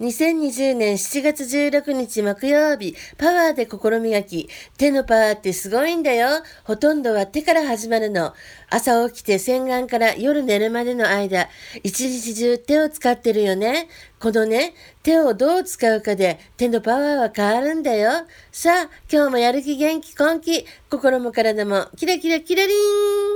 2020年7月16日木曜日、パワーで心磨き。手のパワーってすごいんだよ。ほとんどは手から始まるの。朝起きて洗顔から夜寝るまでの間、一日中手を使ってるよね。このね、手をどう使うかで手のパワーは変わるんだよ。さあ、今日もやる気元気根気、心も体もキラキラキラリン